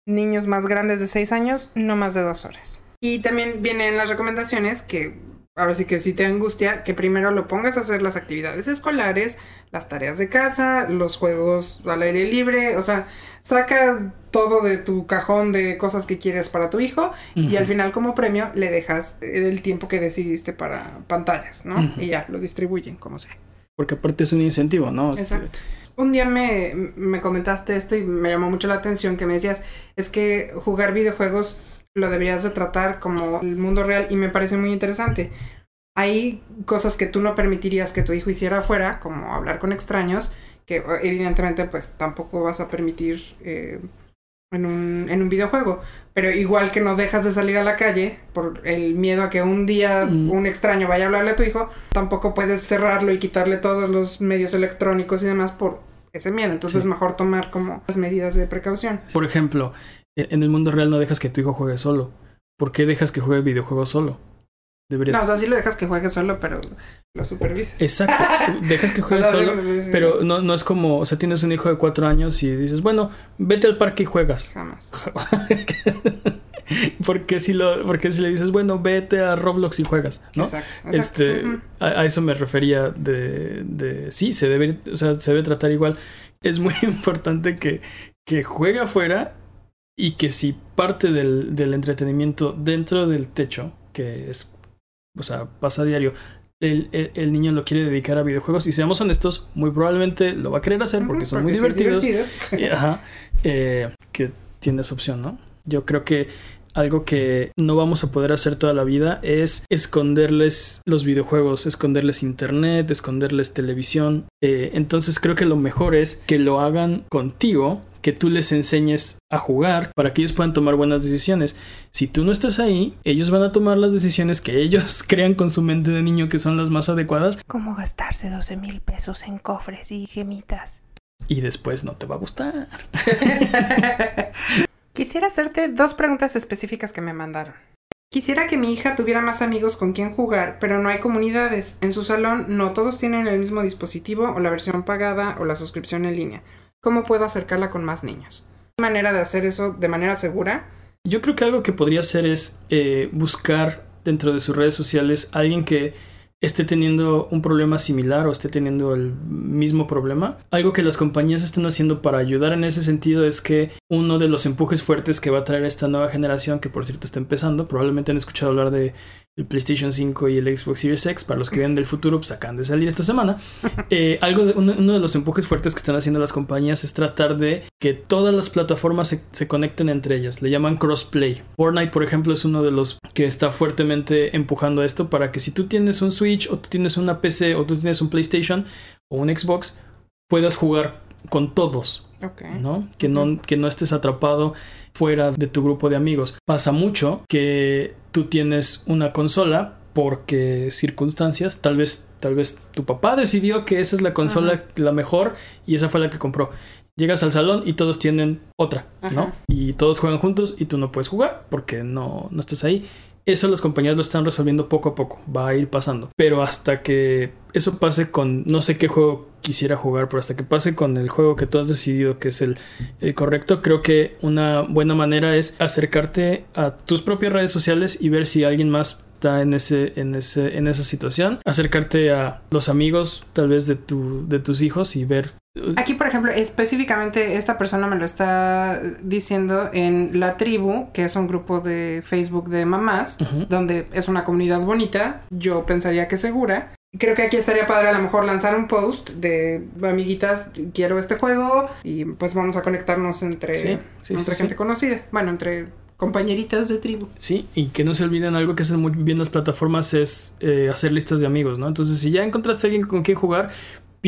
Niños más grandes de 6 años, no más de dos horas. Y también vienen las recomendaciones que, ahora sí que si te angustia, que primero lo pongas a hacer las actividades escolares, las tareas de casa, los juegos al aire libre, o sea, saca todo de tu cajón de cosas que quieres para tu hijo y al final como premio le dejas el tiempo que decidiste para pantallas, ¿no? Y ya, lo distribuyen como sea. Porque aparte es un incentivo, ¿no? Este, Exacto. Un día me, me comentaste esto y me llamó mucho la atención que me decías, es que jugar videojuegos lo deberías de tratar como el mundo real y me parece muy interesante. Hay cosas que tú no permitirías que tu hijo hiciera afuera, como hablar con extraños, que evidentemente pues tampoco vas a permitir eh, en, un, en un videojuego. Pero igual que no dejas de salir a la calle por el miedo a que un día Mm. un extraño vaya a hablarle a tu hijo, tampoco puedes cerrarlo y quitarle todos los medios electrónicos y demás por ese miedo. Entonces Sí. es mejor tomar como las medidas de precaución. Por ejemplo, en el mundo real no dejas que tu hijo juegue solo. ¿Por qué dejas que juegue videojuegos solo? Deberías. No, o sea, sí lo dejas que juegue solo, pero lo supervisas. Exacto. Dejas que juegue solo. Pero no, no es como, o sea, tienes un hijo de cuatro años y dices, bueno, vete al parque y juegas. Jamás. porque si lo, porque si le dices, bueno, vete a Roblox y juegas, ¿no? Exacto. exacto. Este, a eso me refería de, de sí, se debe, o sea, se debe tratar igual. Es muy importante que, que juegue afuera y que si parte del, del entretenimiento dentro del techo, que es, o sea, pasa a diario, el, el- el niño lo quiere dedicar a videojuegos y seamos honestos, muy probablemente lo va a querer hacer porque son muy divertidos. divertido. Y, Ajá, eh, que tienes opción, ¿no? Yo creo que algo que no vamos a poder hacer toda la vida es esconderles los videojuegos, esconderles internet, esconderles televisión. Eh, entonces creo que lo mejor es que lo hagan contigo, que tú les enseñes a jugar para que ellos puedan tomar buenas decisiones. Si tú no estás ahí, ellos van a tomar las decisiones que ellos crean con su mente de niño que son las más adecuadas ¿Cómo gastarse 12 mil pesos en cofres y gemitas? y después no te va a gustar. Quisiera hacerte dos preguntas específicas que me mandaron. Quisiera que mi hija tuviera más amigos con quien jugar, pero no hay comunidades. En su salón no todos tienen el mismo dispositivo o la versión pagada o la suscripción en línea. ¿Cómo puedo acercarla con más niños? ¿Hay manera de hacer eso de manera segura? Yo creo que algo que podría hacer es eh, buscar dentro de sus redes sociales alguien que esté teniendo un problema similar o esté teniendo el mismo problema. Algo que las compañías están haciendo para ayudar en ese sentido es que uno de los empujes fuertes que va a traer esta nueva generación, que por cierto está empezando, probablemente han escuchado hablar de el PlayStation 5 y el Xbox Series X, para los que vienen del futuro, pues acaban de salir esta semana. Eh, algo de, uno, uno de los empujes fuertes que están haciendo las compañías es tratar de que todas las plataformas se, se conecten entre ellas. Le llaman crossplay. Fortnite, por ejemplo, es uno de los que está fuertemente empujando esto para que si tú tienes un Switch o tú tienes una PC o tú tienes un PlayStation o un Xbox, puedas jugar con todos. Ok. ¿no? Que, no, que no estés atrapado fuera de tu grupo de amigos. Pasa mucho que tú tienes una consola porque circunstancias, tal vez, tal vez tu papá decidió que esa es la consola la mejor y esa fue la que compró. Llegas al salón y todos tienen otra, ¿no? Y todos juegan juntos y tú no puedes jugar porque no, no estás ahí. Eso las compañías lo están resolviendo poco a poco, va a ir pasando. Pero hasta que eso pase con, no sé qué juego quisiera jugar, pero hasta que pase con el juego que tú has decidido que es el, correcto, creo que una buena manera es acercarte a tus propias redes sociales y ver si alguien más está en ese en ese en esa situación acercarte a los amigos tal vez de tu de tus hijos y ver Aquí, por ejemplo, específicamente esta persona me lo está diciendo en La Tribu, que es un grupo de Facebook de mamás, donde es una comunidad bonita, yo pensaría que segura. Creo que aquí estaría padre a lo mejor lanzar un post de amiguitas, quiero este juego y pues vamos a conectarnos entre, Sí, sí, entre sí, gente conocida. Bueno, entre compañeritas de tribu. Sí, y que no se olviden algo que hacen muy bien las plataformas es eh, hacer listas de amigos, ¿no? Entonces, si ya encontraste a alguien con quien jugar,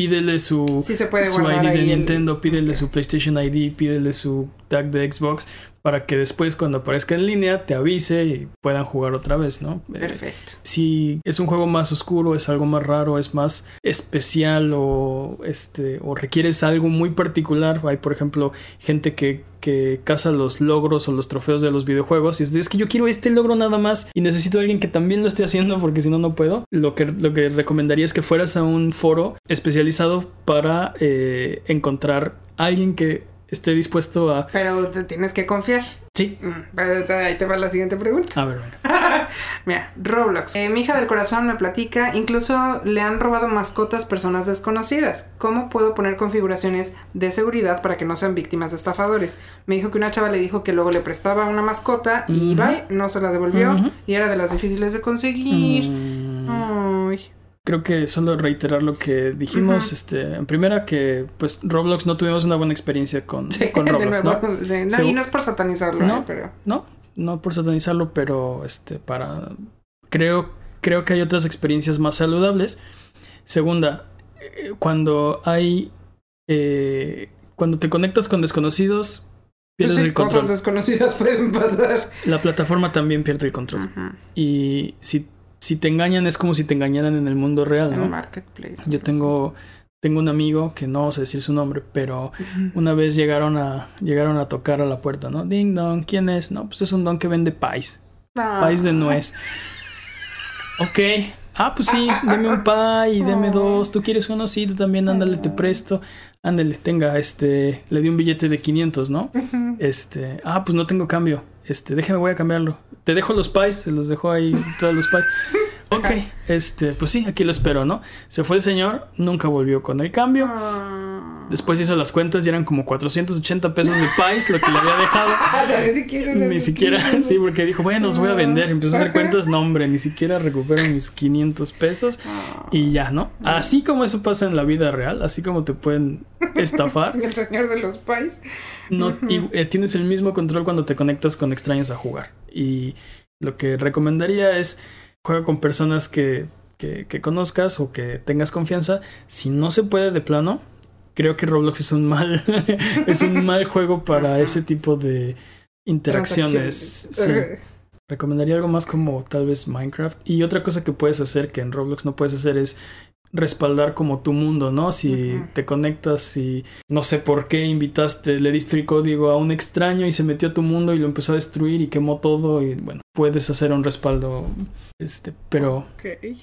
pídele su, Sí se puede su ID de el- Nintendo, pídele su PlayStation ID, pídele su tag de Xbox, para que después cuando aparezca en línea te avise y puedan jugar otra vez, ¿no? Eh, Perfecto. si es un juego más oscuro, es algo más raro, es más especial o este o requieres algo muy particular, hay por ejemplo gente que, que caza los logros o los trofeos de los videojuegos y es, de, es que yo quiero este logro nada más y necesito a alguien que también lo esté haciendo porque si no no puedo. Lo que lo que recomendaría es que fueras a un foro especializado para eh, encontrar a alguien que esté dispuesto a Pero te tienes que confiar. sí, Mm, Ahí te va la siguiente pregunta. a ver, venga. Mira, Roblox. Eh, mi hija del corazón me platica, incluso le han robado mascotas personas desconocidas. ¿Cómo puedo poner configuraciones de seguridad para que no sean víctimas de estafadores? Me dijo que una chava le dijo que luego le prestaba una mascota y bye, no se la devolvió y era de las difíciles de conseguir. Mm. Ay. Creo que solo reiterar lo que dijimos, este, en primera que pues Roblox no tuvimos una buena experiencia con, Sí, con Roblox, ¿no? nuevo, sí. No, y no es por satanizarlo, No. eh, pero... No, no por satanizarlo, pero este, para creo, creo que hay otras experiencias más saludables. Segunda, eh, cuando hay eh, cuando te conectas con desconocidos, pierdes sí, el control. cosas desconocidas pueden pasar. La plataforma también pierde el control. Y si, si te engañan es como si te engañaran en el mundo real, En ¿no? Marketplace. Yo tengo, tengo un amigo que no sé decir su nombre, pero una vez llegaron a, llegaron a tocar a la puerta, ¿no? Ding dong, ¿quién es? No, pues es un don que vende pies, Ah. pies de nuez. Ok. Ah, pues sí, deme un pie y deme dos. ¿Tú quieres uno? Sí, tú también, ándale, te presto. Ándale, tenga, este, le di un billete de 500, ¿no? Este, ah, pues no tengo cambio. Este, déjame, voy a cambiarlo. Te dejo los pies, se los dejó ahí todos los pies. Ok, este, pues sí, aquí lo espero, ¿no? Se fue el señor, nunca volvió con el cambio. Después hizo las cuentas y eran como 480 pesos de pies, lo que le había dejado. O sea, ni siquiera. era Ni siquiera, 500. sí, porque dijo, bueno, los voy a vender. Empezó a hacer cuentas, no, hombre, ni siquiera recupero mis 500 pesos Ah. y ya, ¿no? Así como eso pasa en la vida real, así como te pueden estafar, El señor de los pais. no, y, eh, tienes el mismo control cuando te conectas con extraños a jugar. Y lo que recomendaría es juega con personas que, que, que conozcas o que tengas confianza. Si no se puede de plano, creo que Roblox es un mal, es un mal juego para ese tipo de interacciones. Sí. Recomendaría algo más como tal vez Minecraft. Y otra cosa que puedes hacer que en Roblox no puedes hacer es respaldar como tu mundo, ¿no? Si te conectas y no sé por qué invitaste, le diste el código a un extraño y se metió a tu mundo y lo empezó a destruir y quemó todo y bueno, puedes hacer un respaldo este, pero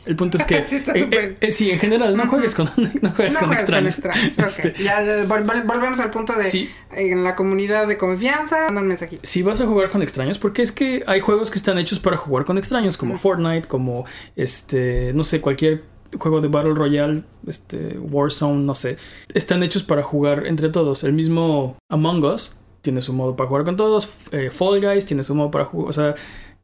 el punto es que Sí, está eh, eh, eh, sí, en general no juegues con no juegues No con extraños. extraños, ok. Este, Ya eh, vol- vol- volvemos al punto de sí, en la comunidad de confianza, manda un mensajito. si vas a jugar con extraños, porque es que hay juegos que están hechos para jugar con extraños, como. Fortnite, como este, no sé, cualquier juego de Battle Royale, este, Warzone, no sé, están hechos para jugar entre todos. El mismo Among Us tiene su modo para jugar con todos, eh, Fall Guys tiene su modo para jugar, o sea,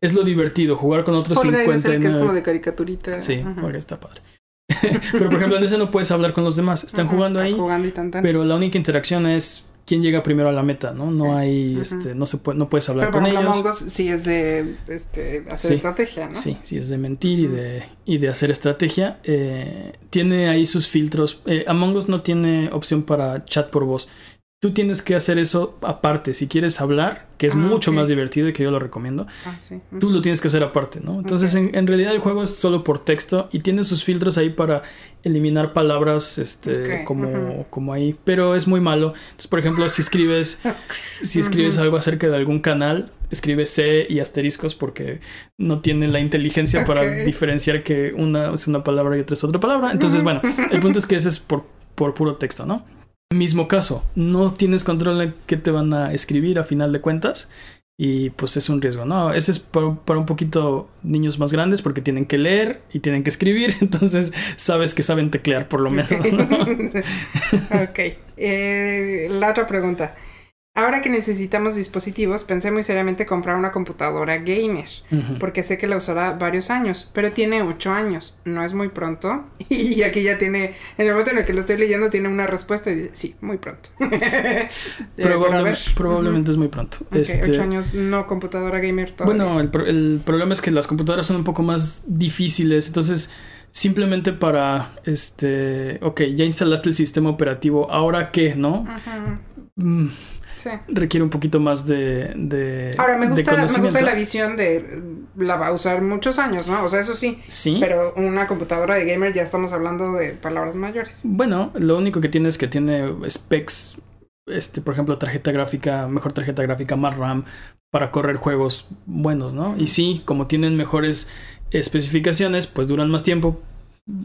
es lo divertido, jugar con otros Fall Guys es el 59. que es como de caricaturita. Sí. Fall Guys está padre. Pero por ejemplo, en ese no puedes hablar con los demás, están jugando ahí. jugando y tan, tan. Pero la única interacción es quién llega primero a la meta, ¿no? No hay, este, no se puede, no puedes hablar Pero con ejemplo, ellos. Among Us sí es de este, hacer Sí. estrategia, ¿no? Sí, sí, es de mentir y de, y de hacer estrategia. Eh, tiene ahí sus filtros. Eh, Among Us no tiene opción para chat por voz. Tú tienes que hacer eso aparte. Si quieres hablar, que es Ah, mucho más divertido y que yo lo recomiendo, Ah, sí. tú lo tienes que hacer aparte, ¿no? Entonces, en, en realidad el juego es solo por texto y tiene sus filtros ahí para eliminar palabras, este, como, como ahí, pero es muy malo. Entonces, por ejemplo, si escribes, si escribes algo acerca de algún canal, escribe C y asteriscos porque no tiene la inteligencia para diferenciar que una es una palabra y otra es otra palabra. Entonces, bueno, el punto es que ese es por, por puro texto, ¿no? Mismo caso, no tienes control de qué te van a escribir a final de cuentas y pues es un riesgo, ¿no? Ese es para, para un poquito niños más grandes porque tienen que leer y tienen que escribir, entonces sabes que saben teclear por lo menos, ¿no? ok. Eh, la otra pregunta. Ahora que necesitamos dispositivos, pensé muy seriamente comprar una computadora gamer, porque sé que la usará varios años, pero tiene 8 años, no es muy pronto. Y aquí ya tiene, en el momento en el que lo estoy leyendo, tiene una respuesta y dice, sí, muy pronto. Eh, probablemente es muy pronto. Ok, Este, 8 años, no computadora gamer todavía. Bueno, el, pro- el problema es que las computadoras son un poco más difíciles, entonces simplemente para, este, ok, ya instalaste el sistema operativo, ahora qué, ¿no? Ajá, Mm, sí. requiere un poquito más de, de, Ahora, me de gusta, me gusta la visión de la va a usar muchos años, ¿no? O sea, eso sí. Sí. Pero una computadora de gamer ya estamos hablando de palabras mayores. Bueno, lo único que tiene es que tiene specs, este, por ejemplo, tarjeta gráfica, mejor tarjeta gráfica, más RAM para correr juegos buenos, ¿no? Y sí, como tienen mejores especificaciones, pues duran más tiempo,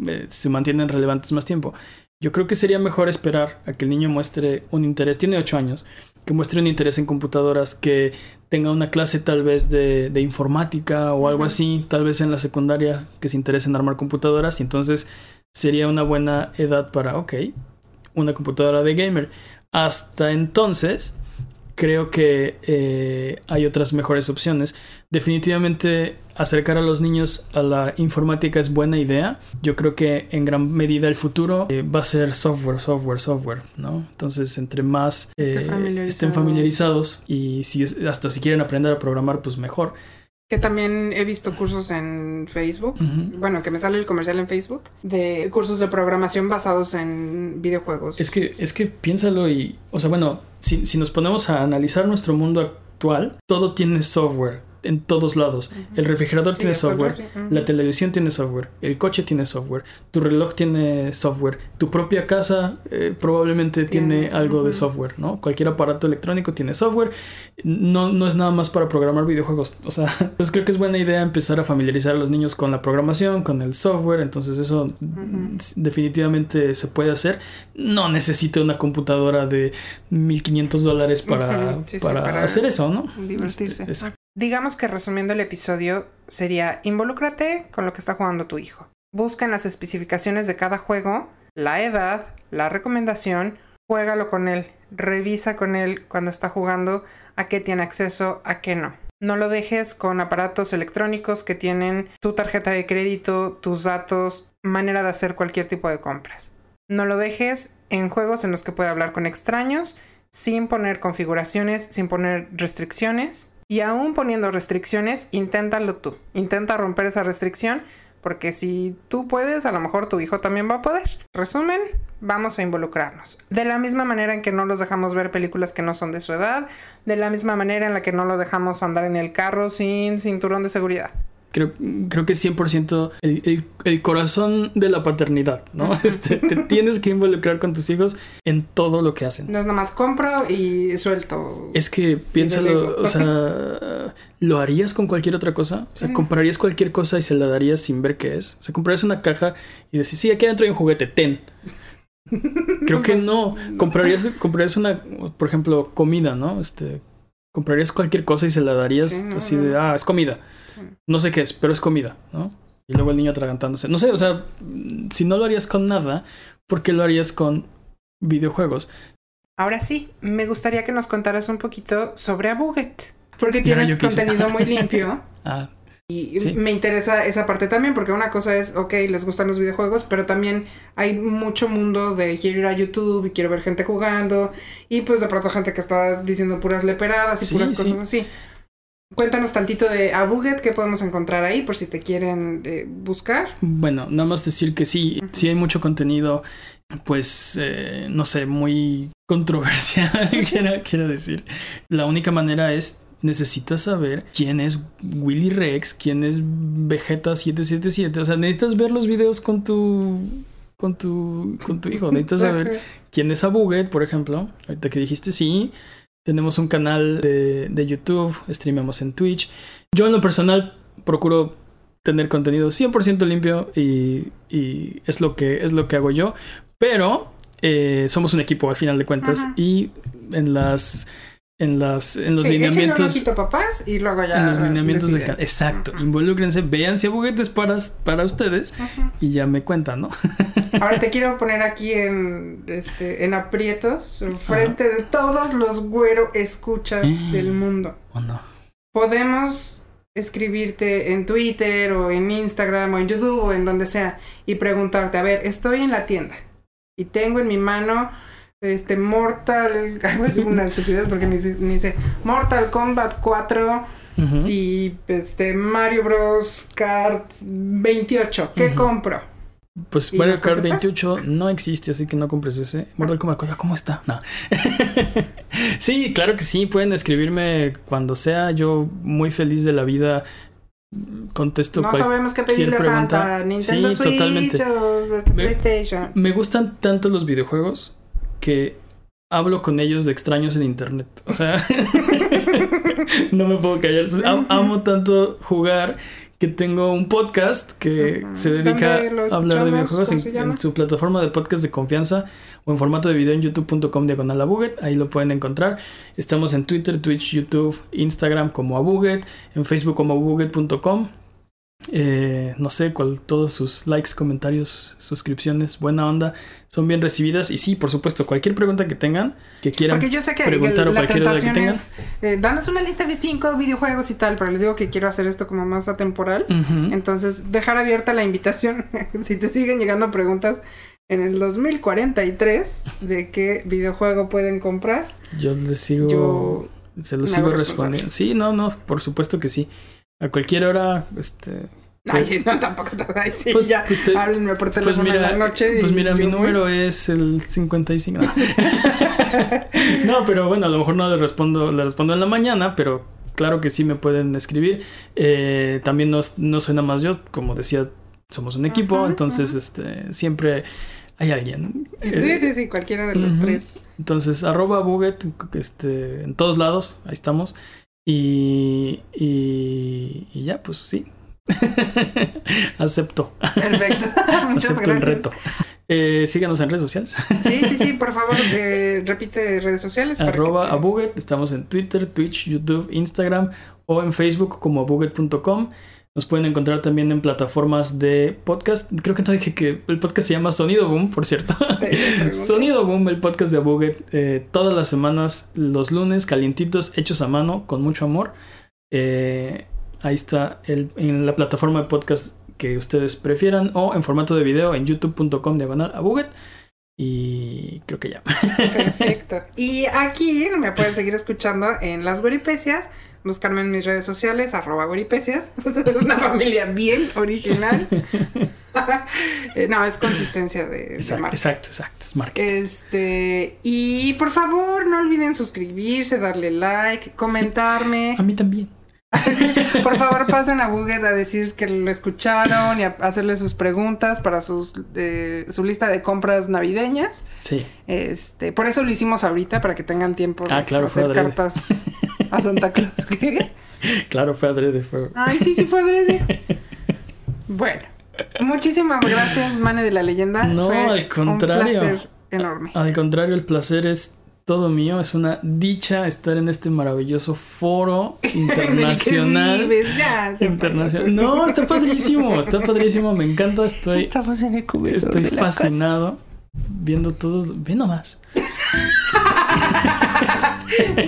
eh, se mantienen relevantes más tiempo. Yo creo que sería mejor esperar a que el niño muestre un interés, tiene 8 años, que muestre un interés en computadoras, que tenga una clase tal vez de, de informática o algo así, tal vez en la secundaria, que se interese en armar computadoras, y entonces sería una buena edad para, ok, una computadora de gamer. Hasta entonces, creo que eh, hay otras mejores opciones. Definitivamente acercar a los niños a la informática es buena idea. Yo creo que en gran medida el futuro eh, va a ser software, software, software, ¿no? Entonces, entre más Esté eh, familiarizado. estén familiarizados y si es- hasta si quieren aprender a programar, pues mejor. Que también he visto cursos en Facebook. Bueno, que me sale el comercial en Facebook. De cursos de programación basados en videojuegos. Es que, es que piénsalo y, o sea, bueno, si, si nos ponemos a analizar nuestro mundo actual, todo tiene software en todos lados. El refrigerador Sí, tiene software, la televisión tiene software, el coche tiene software, tu reloj tiene software, tu propia casa eh, probablemente tiene, Tiene, algo de software, ¿no? Cualquier aparato electrónico tiene software. No, no es nada más para programar videojuegos. O sea, pues creo que es buena idea empezar a familiarizar a los niños con la programación, con el software. Entonces eso mm, definitivamente se puede hacer. No necesito una computadora de 1500 dólares para, Ujú, sí, sí, para para hacer eso, ¿no? Divertirse. Este, es- Digamos que resumiendo el episodio sería involúcrate con lo que está jugando tu hijo. Busca en las especificaciones de cada juego, la edad, la recomendación, juégalo con él, revisa con él cuando está jugando a qué tiene acceso, a qué no. No lo dejes con aparatos electrónicos que tienen tu tarjeta de crédito, tus datos, manera de hacer cualquier tipo de compras. No lo dejes en juegos en los que puede hablar con extraños sin poner configuraciones, sin poner restricciones. Y aún poniendo restricciones, inténtalo tú. Intenta romper esa restricción, porque si tú puedes, a lo mejor tu hijo también va a poder. Resumen, vamos a involucrarnos. De la misma manera en que no los dejamos ver películas que no son de su edad, de la misma manera en la que no lo dejamos andar en el carro sin cinturón de seguridad. Creo, creo que es 100% el, el, el corazón de la paternidad, ¿no? Este, te tienes que involucrar con tus hijos en todo lo que hacen. No es nada más compro y suelto. Es que piénsalo, o sea, ¿lo harías con cualquier otra cosa? O sea. ¿comprarías cualquier cosa y se la darías sin ver qué es? O sea, ¿comprarías una caja y decís, sí, aquí adentro hay un juguete, ten? Creo que no. Comprarías, comprarías una, por ejemplo, comida, ¿no? Este, comprarías cualquier cosa y se la darías Sí, así de, ah, es comida. No sé qué es, pero es comida, ¿no? Y luego el niño atragantándose. No sé, o sea, si no lo harías con nada, ¿por qué lo harías con videojuegos? Ahora sí, me gustaría que nos contaras un poquito sobre Abuget. Porque Ya, tienes contenido muy limpio. Ah, Y Sí. me interesa esa parte también, porque una cosa es, ok, les gustan los videojuegos, pero también hay mucho mundo de quiero ir a YouTube y quiero ver gente jugando, y pues de pronto gente que está diciendo puras leperadas y Sí, puras sí. cosas así. Cuéntanos tantito de Abuget, qué podemos encontrar ahí, por si te quieren eh, buscar. Bueno, nada más decir que sí, sí hay mucho contenido pues, eh, no sé, muy controversial, quiero, quiero decir. La única manera es necesitas saber quién es Willy Rex, quién es Vegeta 777. O sea, necesitas ver los videos con tu con tu con tu hijo. Necesitas saber quién es Abuget, por ejemplo. Ahorita que dijiste sí. Tenemos un canal de, de YouTube, streamamos en Twitch. Yo en lo personal procuro tener contenido 100% limpio y, y, es, lo que, es lo que hago yo. Pero eh, somos un equipo al final de cuentas Ajá. y en las en las en los Sí, un lineamientos ojito, papás y luego ya en los lineamientos del. Exacto, Ajá. involúcrense, vean si hay juguetes para, para ustedes Ajá. y ya me cuentan, ¿no? Ahora te quiero poner aquí en este en aprietos frente de todos los güero escuchas del mundo. ¿O no? Podemos escribirte en Twitter o en Instagram o en YouTube o en donde sea y preguntarte, a ver, estoy en la tienda y tengo en mi mano este Mortal, decir una estupidez porque ni, ni sé, Mortal Kombat 4 Ujú. y este Mario Bros Kart 28, ¿qué compro? Pues ¿Y Mario Kart contestas? 28 no existe, así que no compres ese. Mortal Kombat 4, ¿cómo está? No. sí, claro que sí, pueden escribirme cuando sea. Yo muy feliz de la vida contesto No sabemos qué pedirle a. Santa, Nintendo Sí, Switch totalmente. o este, Me- PlayStation. Me gustan tanto los videojuegos que hablo con ellos de extraños en internet. O sea, no me puedo callar. Am- amo tanto jugar que tengo un podcast que se dedica ¿Dónde lo a hablar de videojuegos ¿Cómo en, su plataforma de podcast de confianza o en formato de video en youtube.com diagonal a Buget. Ahí lo pueden encontrar. Estamos en Twitter, Twitch, YouTube, Instagram como a Buget, en Facebook como abuget.com. Eh, no sé, cuál, todos sus likes, comentarios, suscripciones, buena onda, son bien recibidas. Y sí, por supuesto, cualquier pregunta que tengan, que quieran Porque yo sé que, preguntar que o la cualquier duda que tentación tengan. es eh, danos una lista de cinco videojuegos y tal, pero les digo que quiero hacer esto como más atemporal. Entonces, dejar abierta la invitación, si te siguen llegando preguntas en el 2043 de qué videojuego pueden comprar. Yo les sigo, Yo se los sigo respondiendo. Sí, no, no, por supuesto que sí. A cualquier hora, este. Ay, no, tampoco te voy a decir Pues- ya. pues te- Háblenme por Pues teléfono mira, en la noche. pues mira, mi voy. número es el 55. No. No, pero bueno, a lo mejor no le respondo, le respondo en la mañana, pero claro que sí me pueden escribir. Eh, también no, no soy nada más yo, como decía, somos un equipo, Ajá, entonces ajá. este siempre hay alguien. Sí, Eh, sí, sí, cualquiera de los tres. Entonces, arroba Buget, este, en todos lados, ahí estamos. Y, y, y ya, pues sí. Acepto. Perfecto. Muchas Acepto el gracias. reto. Eh, síganos en redes sociales. Sí, sí, sí, por favor, eh, repite redes sociales. Arroba te- Abuget. Estamos en Twitter, Twitch, YouTube, Instagram o en Facebook como abuget.com. Nos pueden encontrar también en plataformas de podcast. Creo que no dije que el podcast se llama Sonido Boom, por cierto. Sonido Boom, el podcast de Abuget. eh, todas las semanas, los lunes, calientitos, hechos a mano, con mucho amor. Eh, ahí está el, en la plataforma de podcast que ustedes prefieran o en formato de video en youtube.com diagonal Abuget. Y creo que ya. Perfecto. Y aquí me pueden seguir escuchando en Las Guaripecias. Buscarme en mis redes sociales, arroba Guaripecias. Es una familia bien original. Eh, no, es consistencia de, de Exacto, marca. exacto, exacto. Es marketing. Este, y por favor, no olviden suscribirse, darle like, comentarme. A mí también. Por favor, pasen a Buget a decir que lo escucharon y a hacerle sus preguntas para sus eh, su lista de compras navideñas. Sí. Este, por eso lo hicimos ahorita, para que tengan tiempo de Ah, claro, fue hacer cartas a Santa Claus. ¿Qué? Claro, fue adrede. Fue... Ay, sí, sí fue adrede. Bueno, muchísimas gracias, Mane de la Leyenda. No, Fue al contrario. Un placer enorme. Al contrario, el placer es todo mío. Es una dicha estar en este maravilloso foro internacional. En el que vives, ya, ya internacional. payaso. No, está padrísimo, está padrísimo, me encanta, estoy, Estamos en el estoy de la casa. fascinado viendo todo, ve nomás.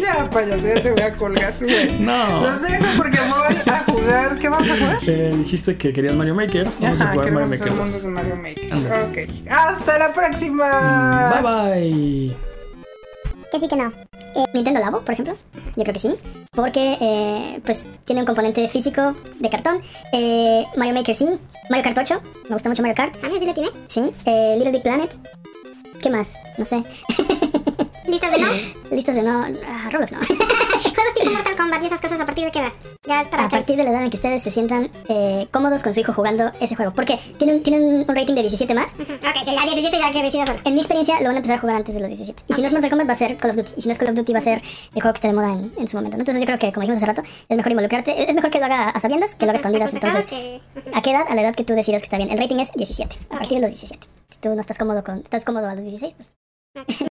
Ya, payaso, ya te voy a colgar. Bueno, No. Los dejo porque voy a jugar. ¿Qué vamos a jugar? Eh, dijiste que querías Mario Maker, vamos a Ajá, jugar Mario Maker mundos 2. de Mario Maker. Ándale. Ok. Hasta la próxima. Bye bye. Que sí, que no. Eh, Nintendo Labo, por ejemplo. Yo creo que sí. Porque, eh, pues, tiene un componente físico de cartón. Eh, Mario Maker sí. Mario Kart 8. Me gusta mucho Mario Kart. Ah, sí la tiene. Sí. Eh, Little Big Planet. ¿Qué más? No sé. ¿Listas de no? Listas de no. Roblox no. Juegos tipo Mortal Kombat y esas cosas, ¿a partir de qué edad? Ya es para A partir de la edad en que ustedes se sientan eh, cómodos con su hijo jugando ese juego. Porque tiene un, tiene un rating de 17 más. Ok, si la 17 ya que decida solo. En mi experiencia lo van a empezar a jugar antes de los 17. Y si no es Mortal Kombat va a ser Call of Duty. Y si no es Call of Duty va a ser el juego que esté de moda en, en su momento. ¿no? Entonces yo creo que, como dijimos hace rato, es mejor involucrarte. Es mejor que lo haga a sabiendas que lo haga a escondidas. Aconsejadas Entonces, que- ¿a qué edad? A la edad que tú decidas que está bien. El rating es 17. A partir de los 17. Si tú no estás cómodo con... ¿Estás cómodo a los 16? Pues...